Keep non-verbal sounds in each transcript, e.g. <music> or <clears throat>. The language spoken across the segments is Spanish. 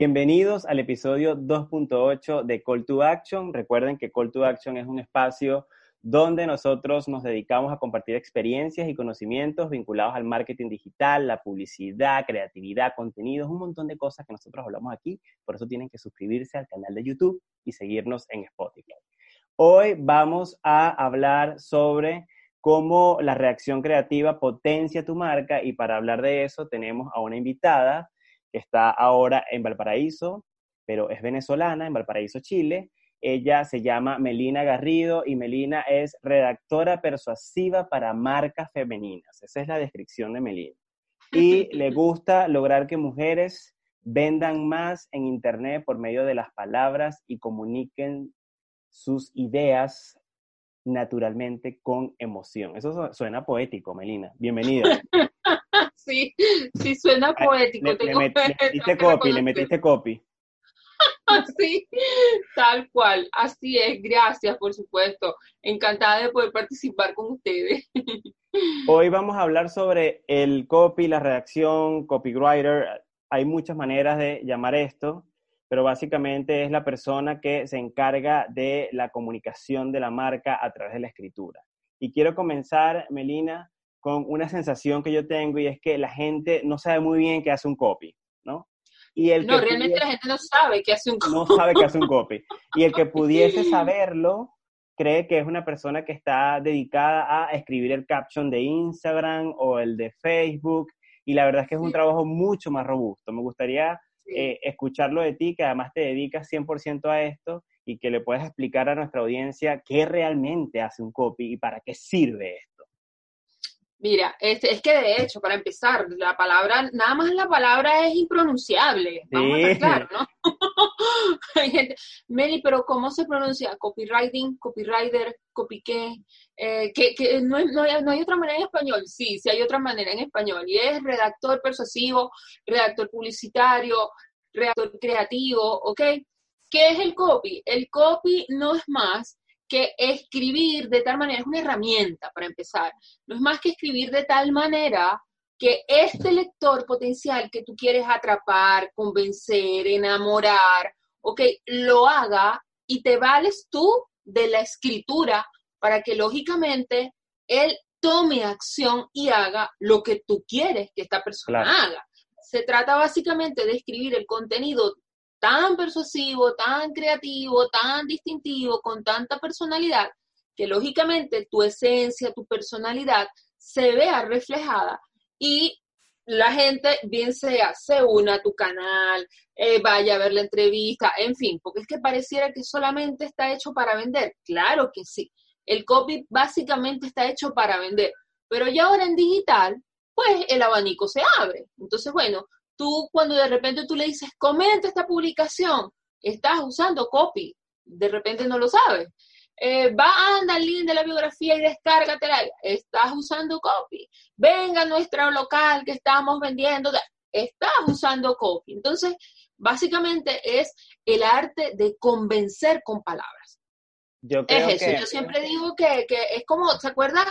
Bienvenidos al episodio 2.8 de Call to Action. Recuerden que Call to Action es un espacio donde nosotros nos dedicamos a compartir experiencias y conocimientos vinculados al marketing digital, la publicidad, creatividad, contenidos, un montón de cosas que nosotros hablamos aquí. Por eso tienen que suscribirse al canal de YouTube y seguirnos en Spotify. Hoy vamos a hablar sobre cómo la reacción creativa potencia tu marca y para hablar de eso tenemos a una invitada que está ahora en Valparaíso, pero es venezolana, en Valparaíso, Chile. Ella se llama Melina Garrido y Melina es redactora persuasiva para marcas femeninas. Esa es la descripción de Melina. Y le gusta lograr que mujeres vendan más en Internet por medio de las palabras y comuniquen sus ideas naturalmente con emoción. Eso suena poético, Melina. Bienvenida. <laughs> sí, sí suena poético. Le, metiste copy, le metiste copy. sí, tal cual. Así es, gracias, por supuesto. Encantada de poder participar con ustedes. <laughs> Hoy vamos a hablar sobre el copy, la redacción, copywriter. Hay muchas maneras de llamar esto, pero básicamente es la persona que se encarga de la comunicación de la marca a través de la escritura. Y quiero comenzar, Melina, con una sensación que yo tengo y es que la gente no sabe muy bien qué hace un copy, ¿no? Y el no, realmente la gente no sabe qué hace un copy. No sabe qué hace un copy. <laughs> Y el que pudiese saberlo cree que es una persona que está dedicada a escribir el caption de Instagram o el de Facebook. Y la verdad es que es un trabajo mucho más robusto. Me gustaría eh, escucharlo de ti, que además te dedicas 100% a esto y que le puedas explicar a nuestra audiencia qué realmente hace un copy y para qué sirve esto. Mira, es, es, que de hecho, para empezar, la palabra, nada más la palabra es impronunciable, vamos a estar claros, ¿no? <laughs> Meli, pero ¿cómo se pronuncia? Copywriting, copywriter, copy qué? Eh, que, que no, no, hay, no, hay, otra manera en español, sí, sí hay otra manera en español, y es redactor persuasivo, redactor publicitario, redactor creativo, ¿ok? ¿Qué es el copy? El copy no es más que escribir de tal manera, es una herramienta para empezar, no es más que escribir de tal manera que este lector potencial que tú quieres atrapar, convencer, enamorar, ok, lo haga y te vales tú de la escritura para que lógicamente él tome acción y haga lo que tú quieres que esta persona haga. Se trata básicamente de escribir el contenido tan persuasivo, tan creativo, tan distintivo, con tanta personalidad, que lógicamente tu esencia, tu personalidad se vea reflejada y la gente, bien sea, se una a tu canal, eh, vaya a ver la entrevista, en fin, porque es que pareciera que solamente está hecho para vender. Claro que sí. El copy básicamente está hecho para vender, pero ya ahora en digital, pues el abanico se abre. Entonces, bueno, tú cuando de repente tú le dices, comenta esta publicación, estás usando copy, de repente no lo sabes. Eh, va, anda al link de la biografía y descárgatela, estás usando copy. Venga a nuestro local que estamos vendiendo, estás usando copy. Entonces, básicamente es el arte de convencer con palabras. Yo es eso, yo siempre digo que, que, es como, ¿se acuerdas?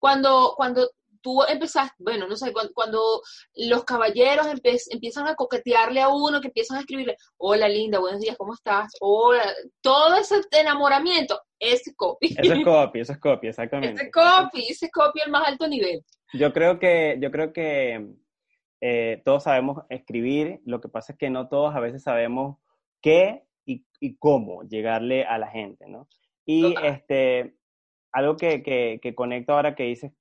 Cuando, cuando tú empezaste, bueno, no sé, cuando, los caballeros empiezan a coquetearle a uno, que empiezan a escribirle, hola linda, buenos días, ¿cómo estás? Hola, todo ese enamoramiento, ese copy. Ese es <laughs> copy, ese es copy, exactamente. Ese copy, ese copy al más alto nivel. Yo creo que, yo creo que eh, todos sabemos escribir, lo que pasa es que no todos a veces sabemos qué y, cómo llegarle a la gente, ¿no? Y este, algo que, que, que, conecto ahora que dices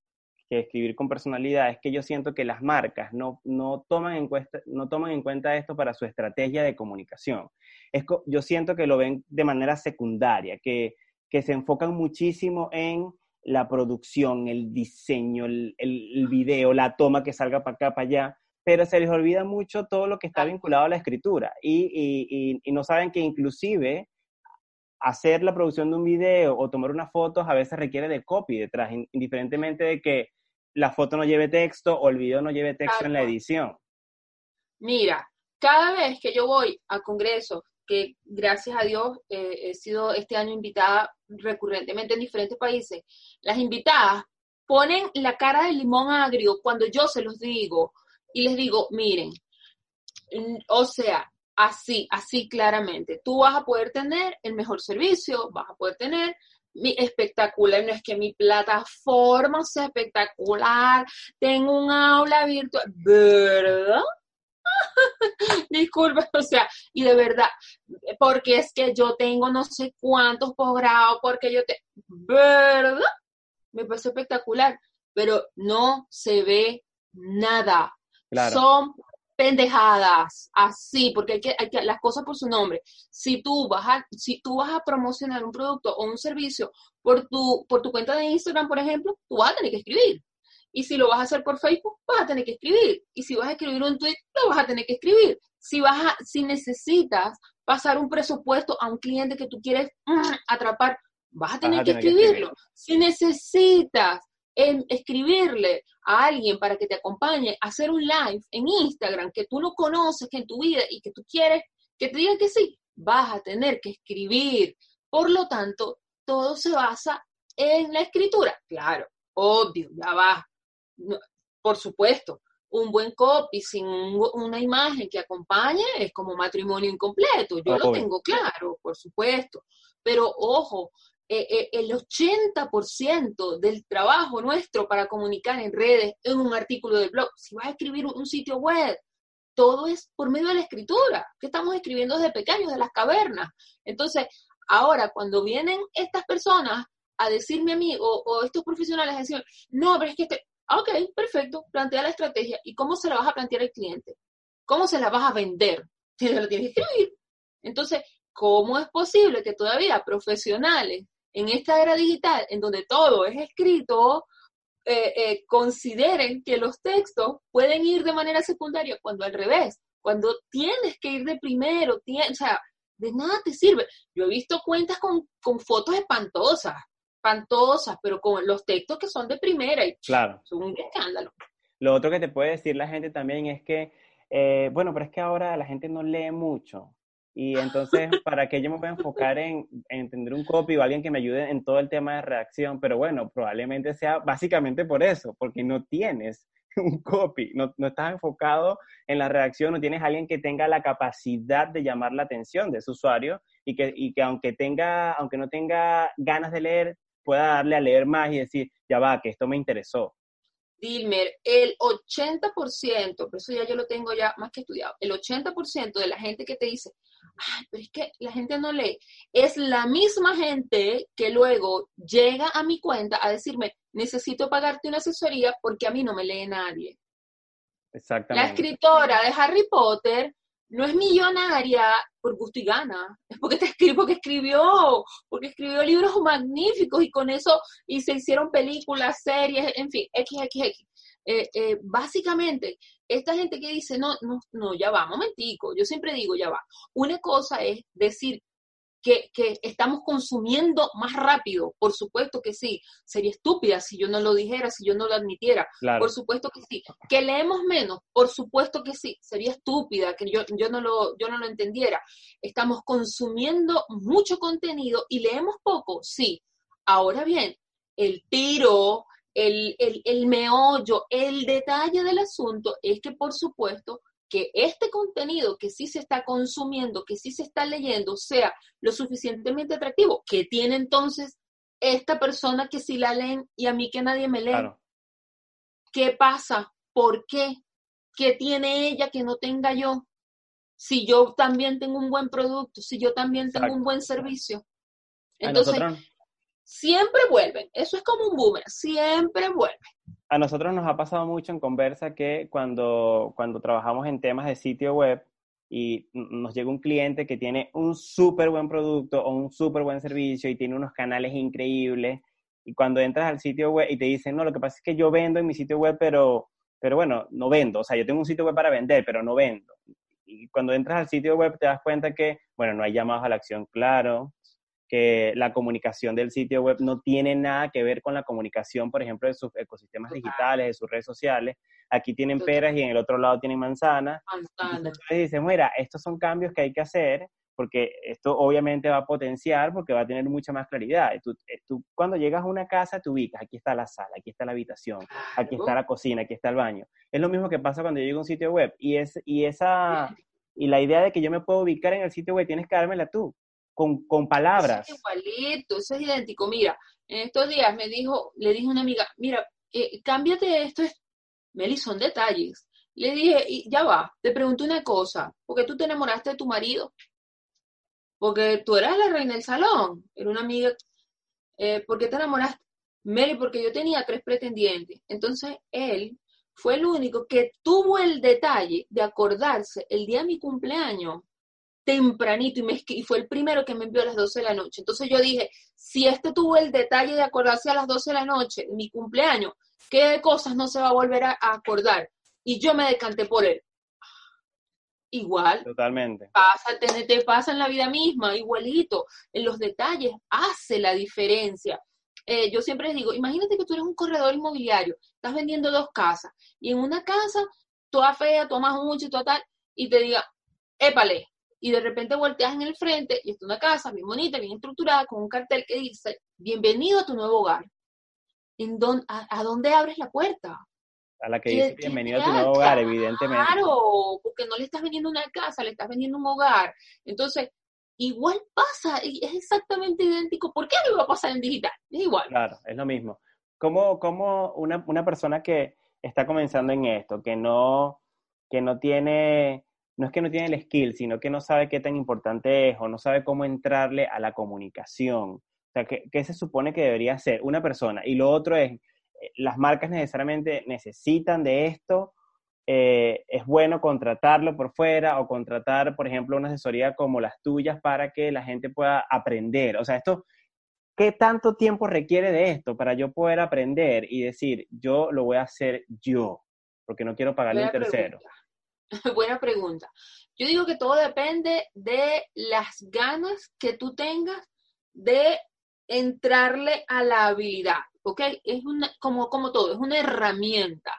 que escribir con personalidad es que yo siento que las marcas no, no, toman, en cuenta, no toman en cuenta esto para su estrategia de comunicación. Es, yo siento que lo ven de manera secundaria, que, que se enfocan muchísimo en la producción, el diseño, el, el, video, la toma que salga para acá, para allá, pero se les olvida mucho todo lo que está vinculado a la escritura y, y, y no saben que inclusive hacer la producción de un video o tomar unas fotos a veces requiere de copy detrás, indiferentemente de que la foto no lleve texto o el video no lleve texto en la edición. Mira, cada vez que yo voy a congresos, que gracias a Dios eh, he sido este año invitada recurrentemente en diferentes países, las invitadas ponen la cara de limón agrio cuando yo se los digo y les digo, miren, o sea, Así, así claramente. Tú vas a poder tener el mejor servicio, vas a poder tener mi espectacular, no es que mi plataforma sea espectacular, tengo un aula virtual, ¿verdad? <laughs> Disculpa, o sea, y de verdad, porque es que yo tengo no sé cuántos posgrados, porque yo te, ¿verdad? Me parece espectacular, pero no se ve nada. Son pendejadas, así, porque hay que, hay que, las cosas por su nombre. Si tú vas a, si tú vas a promocionar un producto o un servicio por tu, por tu cuenta de Instagram, por ejemplo, tú vas a tener que escribir. Y si lo vas a hacer por Facebook, vas a tener que escribir. Y si vas a escribir un tweet, lo vas a tener que escribir. Si vas a, si necesitas pasar un presupuesto a un cliente que tú quieres mm, atrapar, vas a tener, que, escribirlo. Si necesitas escribirle a alguien para que te acompañe a hacer un live en Instagram que tú no conoces, que en tu vida y que tú quieres que te diga que sí, vas a tener que escribir. Por lo tanto, todo se basa en la escritura. Claro, obvio, ya va por supuesto, un buen copy sin una imagen que acompañe es como matrimonio incompleto. Yo lo tengo claro, por supuesto. Pero ojo, eh, eh, el 80% del trabajo nuestro para comunicar en redes, en un artículo de blog, si vas a escribir un, sitio web, todo es por medio de la escritura, que estamos escribiendo desde pequeños, de las cavernas. Entonces, ahora cuando vienen estas personas a decirme a mí, o, estos profesionales a no, pero es que este, Ok, perfecto, plantea la estrategia. ¿Y cómo se la vas a plantear al cliente? ¿Cómo se la vas a vender? Tienes que escribir. Entonces, ¿cómo es posible que todavía profesionales en esta era digital, en donde todo es escrito, eh, eh, consideren que los textos pueden ir de manera secundaria cuando al revés, cuando tienes que ir de primero, o sea, de nada te sirve. Yo he visto cuentas con, con fotos espantosas, espantosas, pero con los textos que son de primera y claro. son un escándalo. Lo otro que te puede decir la gente también es que, eh, bueno, pero es que ahora la gente no lee mucho. Y entonces, ¿para qué yo me voy a enfocar en, entender un copy o alguien que me ayude en todo el tema de redacción? Pero bueno, probablemente sea básicamente por eso, porque no tienes <laughs> un copy, no, no, estás enfocado en la redacción, no tienes alguien que tenga la capacidad de llamar la atención de ese usuario y que, y que aunque, tenga, aunque no tenga ganas de leer, pueda darle a leer más y decir, ya va, que esto me interesó. Dilmer, el 80%, por eso ya yo lo tengo ya más que estudiado, el 80% de la gente que te dice, ay, pero es que la gente no lee, es la misma gente que luego llega a mi cuenta a decirme, necesito pagarte una asesoría porque a mí no me lee nadie. Exactamente. La escritora de Harry Potter no es millonaria por gusto y gana, es porque te escribió, porque escribió, porque escribió libros magníficos y con eso y se hicieron películas, series, en fin, XXX. Eh, eh, básicamente, esta gente que dice, no, no, no, ya va, momentico, yo siempre digo, ya va. Una cosa es decir que, estamos consumiendo más rápido, por supuesto que sí. Sería estúpida si yo no lo dijera, si yo no lo admitiera. Por supuesto que sí. Que leemos menos, por supuesto que sí. Sería estúpida que yo, yo, no lo, yo no lo entendiera. Estamos consumiendo mucho contenido y leemos poco, sí. Ahora bien, el tiro, el, el, el meollo, el detalle del asunto es que, por supuesto, que este contenido que sí se está consumiendo, que sí se está leyendo, sea lo suficientemente atractivo, que tiene entonces esta persona que sí la leen y a mí que nadie me lee. ¿Qué pasa? ¿Por qué? ¿Qué tiene ella que no tenga yo? Si yo también tengo un buen producto, si yo también tengo un buen servicio. Entonces, siempre vuelven. Eso es como un boomerang, siempre vuelven a nosotros nos ha pasado mucho en conversa que cuando, cuando trabajamos en temas de sitio web y nos llega un cliente que tiene un súper buen producto o un súper buen servicio y tiene unos canales increíbles y cuando entras al sitio web y te dicen, no, lo que pasa es que yo vendo en mi sitio web, pero, pero bueno, no vendo, o sea, yo tengo un sitio web para vender, pero no vendo. Y cuando entras al sitio web te das cuenta que, bueno, no hay llamados a la acción claro, que la comunicación del sitio web no tiene nada que ver con la comunicación, por ejemplo, de sus ecosistemas digitales, de sus redes sociales. Aquí tienen peras y en el otro lado tienen manzanas. Entonces dicen, mira, estos son cambios que hay que hacer porque esto obviamente va a potenciar porque va a tener mucha más claridad. Tú, eh, tú, cuando llegas a una casa te ubicas, aquí está la sala, aquí está la habitación, aquí está la cocina, aquí está el baño. Es lo mismo que pasa cuando yo llego a un sitio web y, es, y esa, Y la idea de que yo me puedo ubicar en el sitio web, tienes que dármela tú, con, palabras. Eso es igualito, eso es idéntico. Mira, en estos días me dijo, le dije a una amiga, mira, eh, cámbiate esto, es, Meli, son detalles. Le dije, ya va, te pregunto una cosa, ¿por qué tú te enamoraste de tu marido? Porque tú eras la reina del salón, era una amiga, eh, ¿por qué te enamoraste? Meli, porque yo tenía tres pretendientes. Entonces él fue el único que tuvo el detalle de acordarse el día de mi cumpleaños tempranito y, me, y fue el primero que me envió a las 12 de la noche. Entonces yo dije, si este tuvo el detalle de acordarse a las 12 de la noche, mi cumpleaños, ¿qué cosas no se va a volver a acordar? y yo me decanté por él. Igual. Totalmente. Pasa, te, te pasa en la vida misma, igualito. En los detalles hace la diferencia. Eh, yo siempre les digo, imagínate que tú eres un corredor inmobiliario, estás vendiendo dos casas y en una casa toda fea, tomas mucho y total, y te diga, épale, y de repente volteas en el frente y está una casa bien bonita, bien estructurada, con un cartel que dice, bienvenido a tu nuevo hogar. ¿En a, ¿A dónde abres la puerta? a la que dice bienvenido a tu nuevo hogar, evidentemente. Claro, porque no le estás vendiendo una casa, le estás vendiendo un hogar. Entonces, igual pasa, es exactamente idéntico. ¿Por qué no va a pasar en digital? Es igual. Claro, es lo mismo. Como, como una, una persona que está comenzando en esto, que no, que no tiene, no es que no tiene el skill, sino que no sabe qué tan importante es o no sabe cómo entrarle a la comunicación. O sea, ¿qué, qué se supone que debería ser una persona? Y lo otro es, eh, las marcas necesariamente necesitan de esto, eh, es bueno contratarlo por fuera o contratar, por ejemplo, una asesoría como las tuyas para que la gente pueda aprender. O sea, esto, ¿qué tanto tiempo requiere de esto para yo poder aprender y decir, yo lo voy a hacer yo, porque no quiero pagarle a un tercero? <laughs> Buena pregunta. Yo digo que todo depende de las ganas que tú tengas de entrarle a la habilidad. ¿ok? Es una, como, como todo, es una herramienta.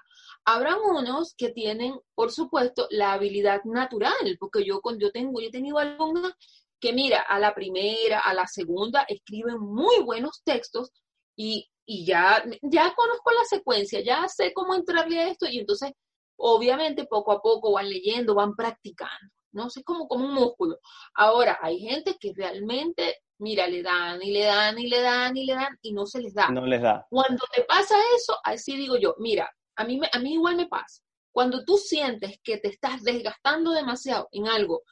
Habrá unos que tienen, por supuesto, la habilidad natural, porque yo, yo, tengo, yo he tenido alumnos que, mira, a la primera, a la segunda, escriben muy buenos textos y, y ya, ya conozco la secuencia, ya sé cómo entrarle a esto y entonces, obviamente, poco a poco van leyendo, van practicando, ¿no? Es como, como un músculo. Ahora, hay gente que realmente mira, le dan y le dan y le dan y le dan y no se les da. No les da. Cuando te pasa eso, así digo yo, mira, a mí, a mí igual me pasa. Cuando tú sientes que te estás desgastando demasiado en algo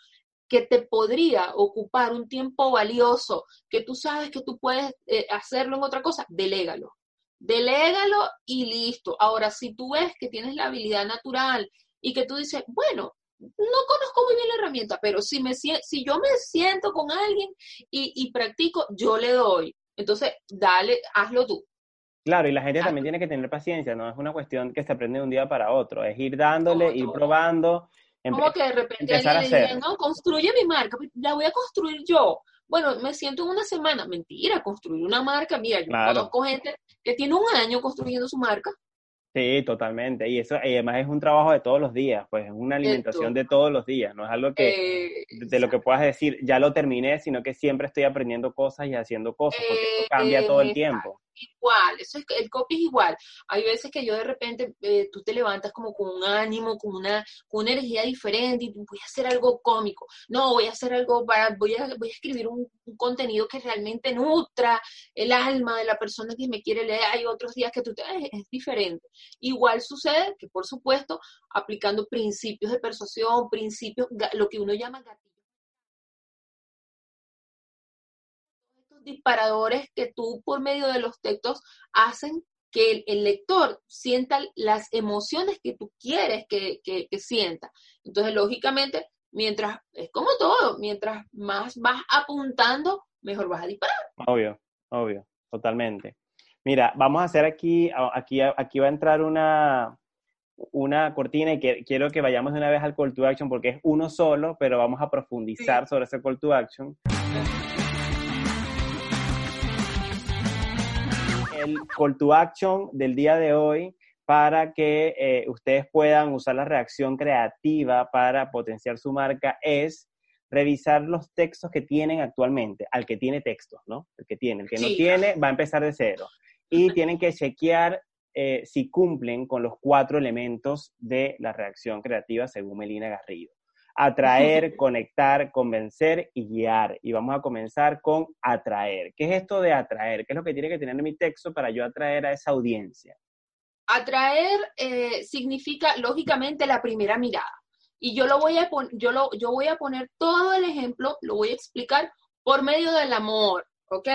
que te podría ocupar un tiempo valioso, que tú sabes que tú puedes eh, hacerlo en otra cosa, delégalo. Delégalo y listo. Ahora, si tú ves que tienes la habilidad natural y que tú dices, bueno, no conozco muy bien la herramienta, pero si, me, si yo me siento con alguien y, practico, yo le doy. Entonces, dale, hazlo tú. Claro, y la gente también tiene que tener paciencia, no es una cuestión que se aprende de un día para otro, es ir dándole, ir probando. Como que de repente alguien le diga, no, construye mi marca, pues, la voy a construir yo. Bueno, me siento en una semana. Mentira, construir una marca. Mira, yo conozco gente que tiene un año construyendo su marca. Sí, totalmente. Y eso además es un trabajo de todos los días, pues es una alimentación de todos los días, no es algo que de lo que puedas decir, ya lo terminé, sino que siempre estoy aprendiendo cosas y haciendo cosas, porque eso cambia todo el tiempo igual, eso es, el copy es igual. Hay veces que yo de repente, eh, tú te levantas como con un ánimo, con una, con una energía diferente y voy a hacer algo cómico. No, voy a hacer algo para, voy a, voy a escribir un, contenido que realmente nutra el alma de la persona que me quiere leer. Hay otros días que tú te, es, es diferente. Igual sucede que, por supuesto, aplicando principios de persuasión, principios, lo que uno llama disparadores que tú por medio de los textos hacen que el, lector sienta las emociones que tú quieres que, que, sienta. Entonces, lógicamente, mientras, es como todo, mientras más vas apuntando, mejor vas a disparar. Obvio, obvio, totalmente. Mira, vamos a hacer aquí, aquí, aquí va a entrar una, una cortina y que, quiero que vayamos de una vez al call to action porque es uno solo, pero vamos a profundizar sobre ese call to action. El call to action del día de hoy para que eh, ustedes puedan usar la reacción creativa para potenciar su marca es revisar los textos que tienen actualmente, al que tiene textos, ¿no? El que tiene, el que no tiene va a empezar de cero. Y tienen que chequear eh, si cumplen con los cuatro elementos de la reacción creativa según Melina Garrido. Atraer, <laughs> conectar, convencer y guiar. Y vamos a comenzar con atraer. ¿Qué es esto de atraer? ¿Qué es lo que tiene que tener en mi texto para yo atraer a esa audiencia? Atraer eh, significa, lógicamente, la primera mirada. Y yo, lo voy a yo, lo, yo voy a poner todo el ejemplo, lo voy a explicar por medio del amor, ¿ok?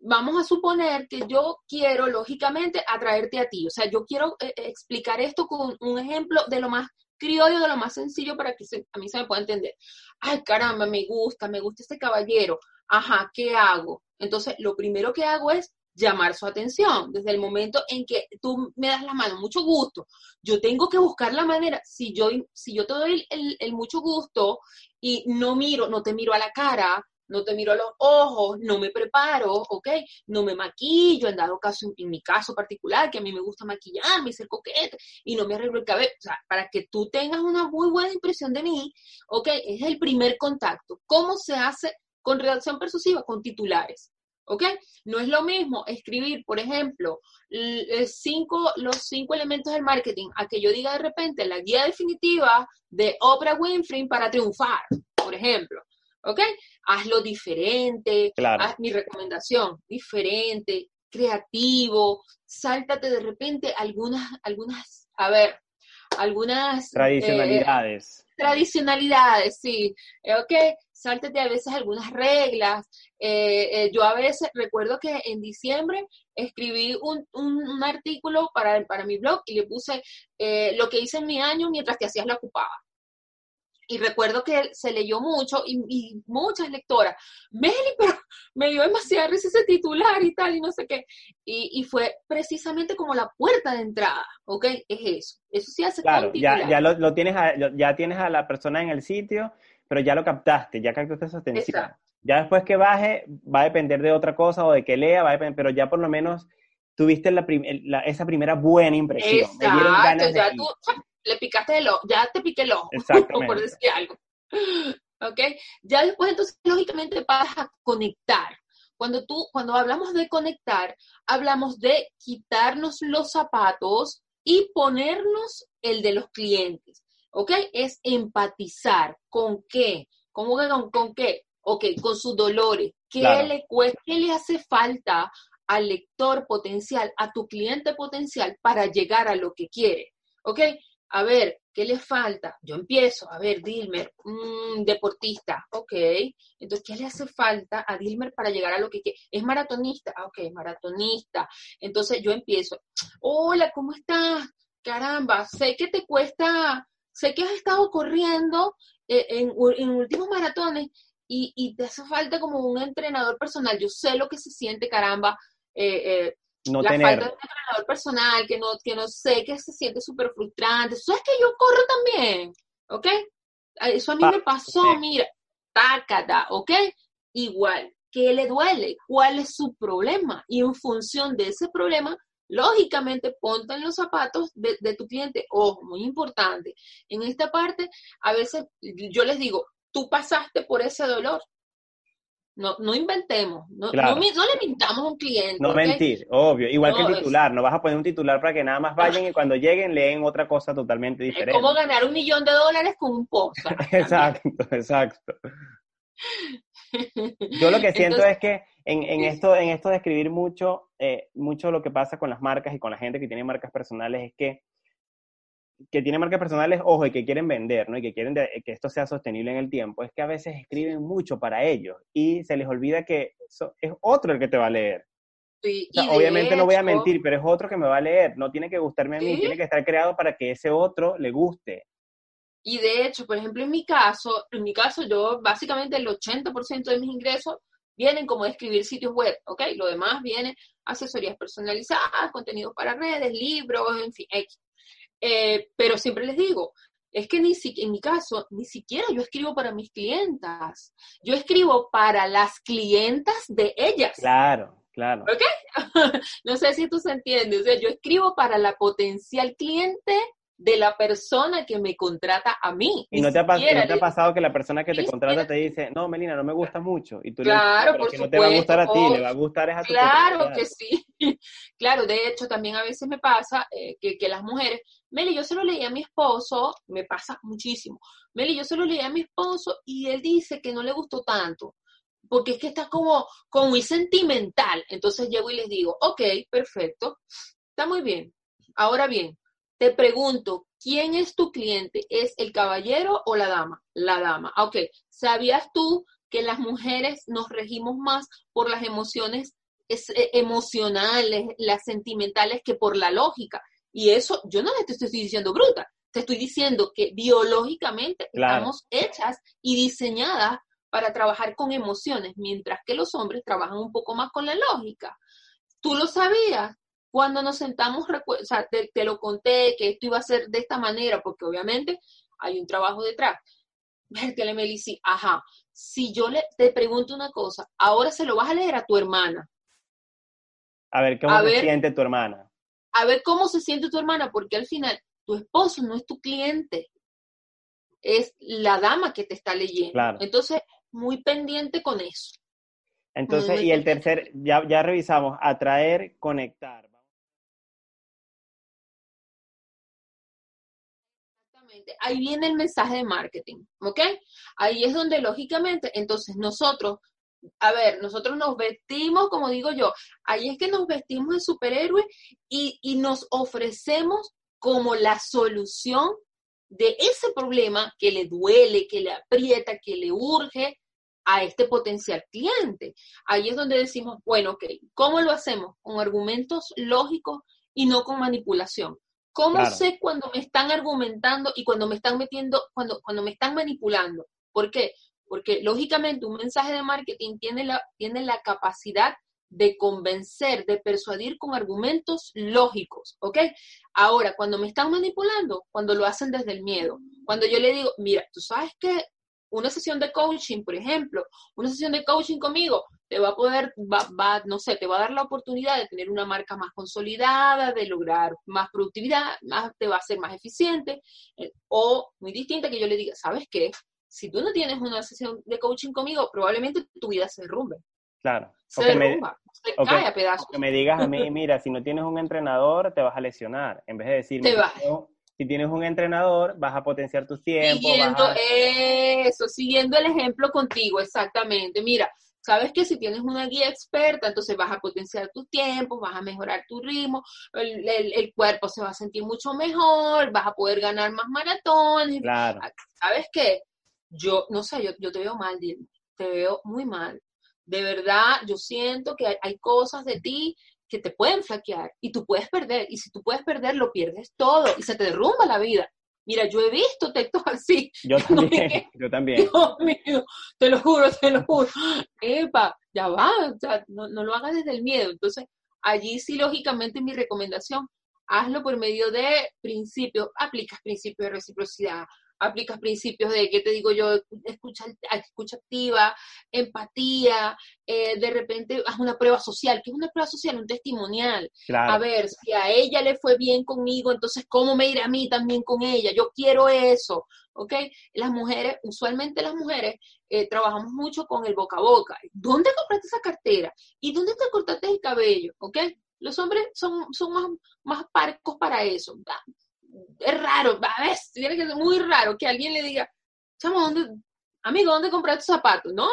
Vamos a suponer que yo quiero, lógicamente, atraerte a ti. O sea, yo quiero eh, explicar esto con un ejemplo de lo más criollo, de lo más sencillo para que a mí se me pueda entender. Ay, caramba, me gusta, me gusta este caballero. Ajá, ¿qué hago? Entonces, lo primero que hago es llamar su atención. Desde el momento en que tú me das la mano, mucho gusto, yo tengo que buscar la manera, si yo, si yo te doy el, el, mucho gusto y no miro, no te miro a la cara, no te miro a los ojos, no me preparo, ¿ok? No me maquillo, en dado caso, en, mi caso particular, que a mí me gusta maquillarme y ser coquete, y no me arreglo el cabello, o sea, para que tú tengas una muy buena impresión de mí, ¿ok? Es el primer contacto. ¿Cómo se hace con redacción persuasiva? Con titulares. ¿ok? No es lo mismo escribir, por ejemplo, cinco, los cinco elementos del marketing a que yo diga de repente la guía definitiva de Oprah Winfrey para triunfar, por ejemplo, ¿ok? Hazlo diferente, haz mi recomendación, diferente, creativo, sáltate de repente algunas, algunas, a ver, algunas... Tradicionalidades. Eh, tradicionalidades, sí, ¿ok? sáltate a veces algunas reglas. Eh, eh, yo a veces recuerdo que en diciembre escribí un, un, artículo para, para, mi blog y le puse eh, lo que hice en mi año mientras te hacías la ocupada. Y recuerdo que se leyó mucho y, muchas lectoras, Meli, pero me dio demasiada risa ese titular y tal, y no sé qué. Y, y, fue precisamente como la puerta de entrada, ¿ok? Es eso. Eso sí hace Claro, ya, ya lo, lo tienes ya tienes a la persona en el sitio pero ya lo captaste, ya captaste su atención. Ya después que baje, va a depender de otra cosa o de que lea, va a depender, pero ya por lo menos tuviste la, esa primera buena impresión. Exacto, ya tú le picaste el ojo, ya te piqué el ojo, <laughs> por decir algo. ¿Ok? Ya después entonces, lógicamente, vas a conectar. Cuando tú, cuando hablamos de conectar, hablamos de quitarnos los zapatos y ponernos el de los clientes. ¿ok? Es empatizar. ¿Con qué? ¿Cómo que con, qué? Ok, con sus dolores. ¿Qué, le cuesta, ¿Qué le hace falta al lector potencial, a tu cliente potencial para llegar a lo que quiere? ¿Ok? A ver, ¿qué le falta? Yo empiezo, a ver, Dilmer, mmm, deportista, ok. Entonces, ¿qué le hace falta a Dilmer para llegar a lo que quiere? Es maratonista, ah, ok, maratonista. Entonces yo empiezo, hola, ¿cómo estás? Caramba, sé que te cuesta sé que has estado corriendo eh, en, últimos maratones y, te hace falta como un entrenador personal. Yo sé lo que se siente, caramba, eh, eh, no la falta de un entrenador personal, que no, que no sé, que se siente súper frustrante. Eso es que yo corro también, ¿ok? Eso a mí me pasó, mira, tácata, ¿ok? Igual, ¿qué le duele? ¿Cuál es su problema? Y en función de ese problema, Lógicamente, ponte en los zapatos de, tu cliente. Ojo, muy importante. En esta parte, a veces yo les digo, tú pasaste por ese dolor. No, no inventemos, no, no, le mintamos a un cliente. No mentir, obvio. Igual que el titular, no vas a poner un titular para que nada más vayan y cuando lleguen leen otra cosa totalmente diferente. Es como ganar un millón de dólares con un post. <laughs> exacto, exacto. <laughs> Yo lo que siento es que en, esto, en esto de escribir mucho, eh, mucho lo que pasa con las marcas y con la gente que tiene marcas personales es que que tiene marcas personales, ojo, y que quieren vender, ¿no? Y que quieren que esto sea sostenible en el tiempo, es que a veces escriben mucho para ellos y se les olvida que es otro el que te va a leer. obviamente no voy a mentir, pero es otro que me va a leer. No tiene que gustarme a mí, tiene que estar creado para que ese otro le guste. Y de hecho, por ejemplo, en mi caso, en mi caso yo básicamente el 80% de mis ingresos vienen como de escribir sitios web, ¿ok? Lo demás viene asesorías personalizadas, contenidos para redes, libros, en fin, eh, pero siempre les digo, es que ni en mi caso, ni siquiera yo escribo para mis clientas, yo escribo para las clientas de ellas. Claro, claro. ¿Ok? <laughs> no sé si tú se entiendes, o sea, yo escribo para la potencial cliente de la persona que me contrata a mí. ¿Y no te, ha, pasado que la persona que te contrata te dice, no, Melina, no me gusta mucho? Y tú claro, le dices, no te va a gustar a ti, le va a gustar es a tu Claro que sí. <laughs> claro, de hecho, también a veces me pasa eh, que, que, las mujeres, Meli, yo se lo leí a mi esposo, me pasa muchísimo. Meli, yo se lo leí a mi esposo y él dice que no le gustó tanto, porque es que está como, como muy sentimental. Entonces llego y les digo, ok, perfecto, está muy bien. Ahora bien, te pregunto, ¿quién es tu cliente? ¿Es el caballero o la dama? La dama. Ok, ¿sabías tú que las mujeres nos regimos más por las emociones eh, emocionales, las sentimentales, que por la lógica? Y eso yo no te estoy diciendo bruta, te estoy diciendo que biológicamente estamos hechas y diseñadas para trabajar con emociones, mientras que los hombres trabajan un poco más con la lógica. ¿Tú lo sabías? Cuando nos sentamos, o sea, te, lo conté que esto iba a ser de esta manera, porque obviamente hay un trabajo detrás. <laughs> le Melici, ajá, si yo le, te pregunto una cosa, ahora se lo vas a leer a tu hermana. A ver, ¿cómo se siente tu hermana? A ver cómo se siente tu hermana, porque al final tu esposo no es tu cliente, es la dama que te está leyendo. Entonces, muy pendiente con eso. Entonces, y el tercer, ya, ya revisamos, atraer, conectar. Ahí viene el mensaje de marketing, ¿ok? Ahí es donde lógicamente, entonces nosotros, a ver, nosotros nos vestimos, como digo yo, ahí es que nos vestimos de superhéroe y, y nos ofrecemos como la solución de ese problema que le duele, que le aprieta, que le urge a este potencial cliente. Ahí es donde decimos, bueno, ok, ¿cómo lo hacemos? Con argumentos lógicos y no con manipulación. ¿Cómo sé cuando me están argumentando y cuando me están metiendo, cuando, cuando me están manipulando? ¿Por qué? Porque lógicamente un mensaje de marketing tiene la, tiene la capacidad de convencer, de persuadir con argumentos lógicos, ¿ok? Ahora, cuando me están manipulando, cuando lo hacen desde el miedo, cuando yo le digo, mira, tú sabes que una sesión de coaching, por ejemplo, una sesión de coaching conmigo te va a poder, va, va, no sé, te va a dar la oportunidad de tener una marca más consolidada, de lograr más productividad, más, te va a ser más eficiente, eh, o muy distinta que yo le diga, ¿sabes qué? Si tú no tienes una sesión de coaching conmigo, probablemente tu vida se derrumbe. Claro. Se derrumba, se cae a pedazos. Que me digas a mí, <laughs> mira, si no tienes un entrenador, te vas a lesionar. En vez de decirme, te si tienes un entrenador, vas a potenciar tus tiempos. Siguiendo eso, siguiendo el ejemplo contigo, exactamente. Mira, sabes que si tienes una guía experta, entonces vas a potenciar tus tiempos, vas a mejorar tu ritmo, el, cuerpo se va a sentir mucho mejor, vas a poder ganar más maratones. Claro. ¿Sabes qué? Yo, no sé, yo, yo te veo mal, te veo muy mal. De verdad, yo siento que hay cosas de ti que te pueden flaquear y tú puedes perder. Y si tú puedes perder, lo pierdes todo y se te derrumba la vida. Mira, yo he visto textos <laughs> así. Yo también, yo también. Dios mío, te lo juro, te lo juro. Epa, ya va, no, no lo hagas desde el miedo. Entonces, allí sí, lógicamente, mi recomendación, hazlo por medio de principios, aplicas principios de reciprocidad, aplicas principios de, ¿qué te digo yo? Escucha, escucha activa, empatía, eh, de repente haz una prueba social. ¿Qué es una prueba social? Un testimonial. A ver, si a ella le fue bien conmigo, entonces, ¿cómo me irá a mí también con ella? Yo quiero eso, ¿ok? Las mujeres, usualmente las mujeres, eh, trabajamos mucho con el boca a boca. ¿Dónde compraste esa cartera? ¿Y dónde te cortaste el cabello? ¿Ok? Los hombres son, son más, más parcos para eso es raro, a ver, tiene que ser muy raro que alguien le diga, chamo, ¿dónde, amigo, ¿dónde compraste zapatos? No,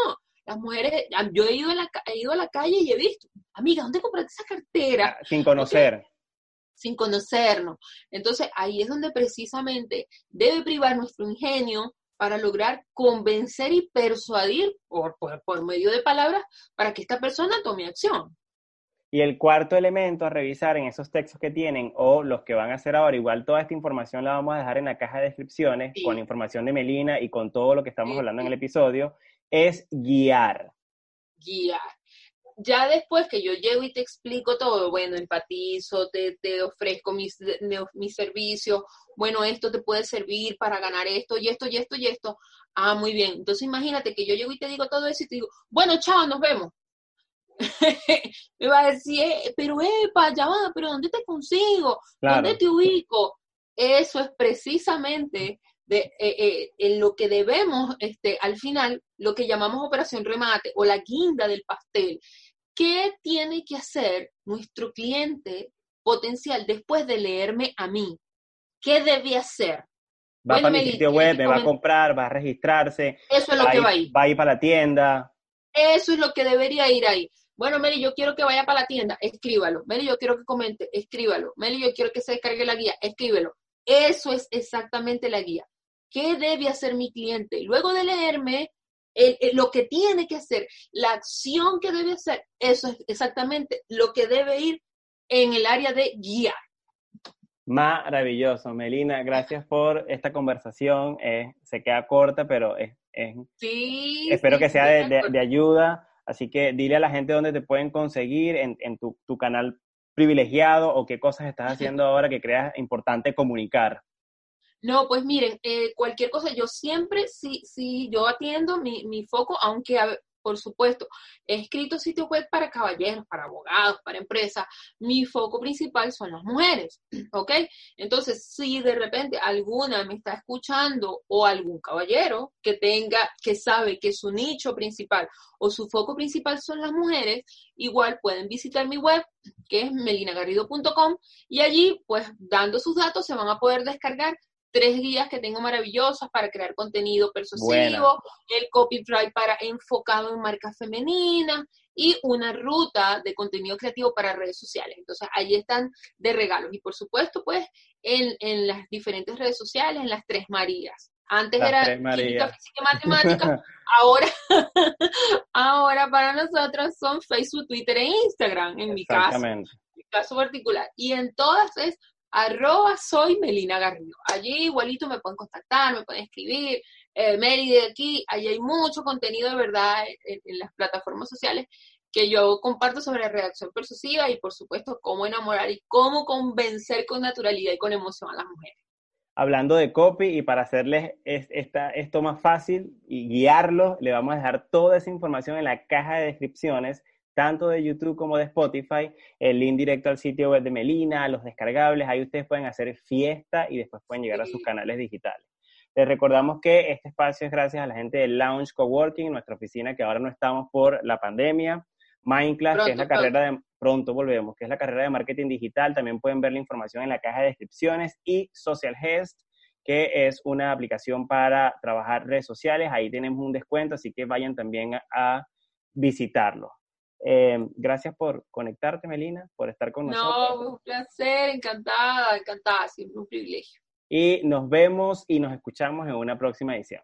las mujeres, yo he ido, a la, he ido a la calle y he visto, amiga, ¿dónde compraste esa cartera? Ah, sin conocer. sin conocernos. Entonces, ahí es donde precisamente debe privar nuestro ingenio para lograr convencer y persuadir por, por medio de palabras para que esta persona tome acción. Y el cuarto elemento a revisar en esos textos que tienen o los que van a hacer ahora, igual toda esta información la vamos a dejar en la caja de descripciones con la información de Melina y con todo lo que estamos hablando en el episodio, es guiar. Guiar. Ya después que yo llego y te explico todo, bueno, empatizo, te, te ofrezco mis, mis servicios, bueno, esto te puede servir para ganar esto y esto y esto y esto. Ah, muy bien. Entonces imagínate que yo llego y te digo todo eso y te digo, bueno, chao, nos vemos <laughs> me va a decir, eh, pero epa, ya va, pero ¿dónde te consigo? ¿Dónde te ubico? Eso es precisamente de, eh, eh, en lo que debemos, este, al final, lo que llamamos operación remate o la guinda del pastel. ¿qué tiene que hacer nuestro cliente potencial después de leerme a mí? ¿Qué debe hacer? Va para mi sitio web, me va a comprar, va a registrarse. Eso es lo que va a ir. Va a ir para la tienda. Eso es lo que debería ir ahí. Bueno, Meli, yo quiero que vaya para la tienda, escríbalo. Meli, yo quiero que comente, escríbalo. Meli, yo quiero que se descargue la guía, escríbelo. Eso es exactamente la guía. ¿Qué debe hacer mi cliente? Luego de leerme, lo que tiene que hacer, la acción que debe hacer, eso es exactamente lo que debe ir en el área de guiar. Maravilloso, Melina, gracias por esta conversación. Eh, se queda corta, pero es, sí, espero que sea de, ayuda. Así que dile a la gente dónde te pueden conseguir en, tu, tu, canal privilegiado o qué cosas estás haciendo ahora que creas importante comunicar. No, pues miren, eh, cualquier cosa, yo siempre, sí, sí, yo atiendo mi, mi foco, aunque por supuesto, he escrito sitios web para caballeros, para abogados, para empresas. Mi foco principal son las mujeres, <clears throat> ¿ok? Entonces, si de repente alguna me está escuchando o algún caballero que tenga, que sabe que su nicho principal o su foco principal son las mujeres, igual pueden visitar mi web, que es melinagarrido.com, y allí, pues, dando sus datos, se van a poder descargar tres guías que tengo maravillosas para crear contenido persuasivo, el copyright para enfocado en marcas femeninas y una ruta de contenido creativo para redes sociales. Entonces, ahí están de regalos. Y por supuesto, pues, en, en las diferentes redes sociales, en las tres Marías. Antes era química, física y matemática, <laughs> ahora, <laughs> ahora para nosotros son Facebook, Twitter e Instagram, en mi caso. En mi caso particular. Y en todas es arroba soy Melina Garrido. Allí igualito me pueden contactar, me pueden escribir, eh, Mary de aquí, allí hay mucho contenido de verdad en, las plataformas sociales que yo comparto sobre redacción persuasiva y por supuesto cómo enamorar y cómo convencer con naturalidad y con emoción a las mujeres. Hablando de copy y para hacerles esta, esto más fácil y guiarlos, le vamos a dejar toda esa información en la caja de descripciones tanto de YouTube como de Spotify, el link directo al sitio web de Melina, los descargables, ahí ustedes pueden hacer fiesta y después pueden llegar a sus canales digitales. Les recordamos que este espacio es gracias a la gente de Lounge Coworking, nuestra oficina que ahora no estamos por la pandemia. Mindclass, que es la carrera de, pronto volvemos, que es la carrera de marketing digital. También pueden ver la información en la caja de descripciones. Y Social Gest, que es una aplicación para trabajar redes sociales. Ahí tenemos un descuento, así que vayan también a visitarlo. Eh, gracias por conectarte, Melina, por estar con nosotros. No, un placer, encantada, encantada, siempre un privilegio. Y nos vemos y nos escuchamos en una próxima edición.